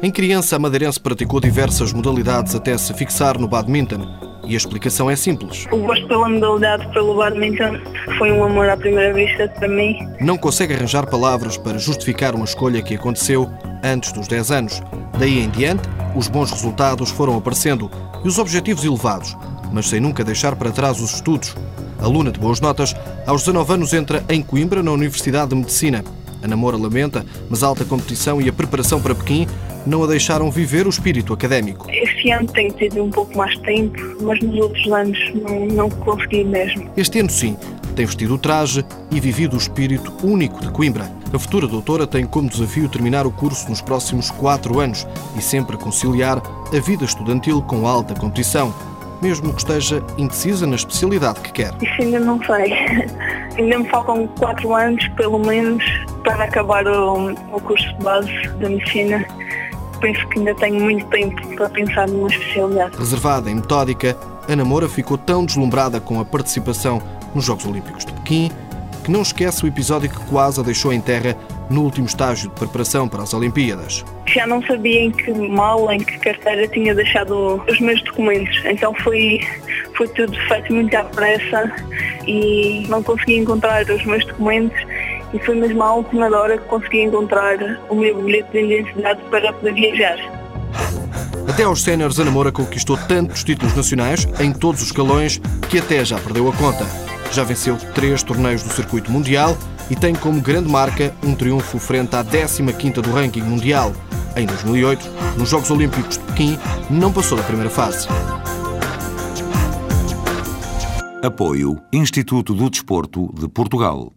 Em criança, a madeirense praticou diversas modalidades até se fixar no badminton. E a explicação é simples. O gosto pela modalidade, pelo badminton, foi um amor à primeira vista para mim. Não consegue arranjar palavras para justificar uma escolha que aconteceu antes dos 10 anos. Daí em diante, os bons resultados foram aparecendo e os objetivos elevados, mas sem nunca deixar para trás os estudos. Aluna de boas notas, aos 19 anos entra em Coimbra, na Universidade de Medicina. A namora lamenta, mas a alta competição e a preparação para Pequim não a deixaram viver o espírito académico. Este ano tenho tido um pouco mais tempo, mas nos outros anos não, não consegui mesmo. Este ano, sim, tem vestido o traje e vivido o espírito único de Coimbra. A futura doutora tem como desafio terminar o curso nos próximos quatro anos e sempre conciliar a vida estudantil com alta competição, mesmo que esteja indecisa na especialidade que quer. Isso ainda não sei. ainda me faltam quatro anos, pelo menos, para acabar o, o curso de base da medicina penso que ainda tenho muito tempo para pensar numa especialidade. Reservada e metódica, Ana Moura ficou tão deslumbrada com a participação nos Jogos Olímpicos de Pequim que não esquece o episódio que quase a deixou em terra no último estágio de preparação para as Olimpíadas. Já não sabia em que mala, em que carteira tinha deixado os meus documentos, então foi, foi tudo feito muito à pressa e não consegui encontrar os meus documentos e foi mesmo à última hora que consegui encontrar o meu bilhete de identidade para poder viajar. Até aos séniores, Ana Moura conquistou tantos títulos nacionais em todos os escalões que até já perdeu a conta. Já venceu três torneios do circuito mundial e tem como grande marca um triunfo frente à 15ª do ranking mundial. Em 2008, nos Jogos Olímpicos de Pequim, não passou da primeira fase. Apoio Instituto do Desporto de Portugal.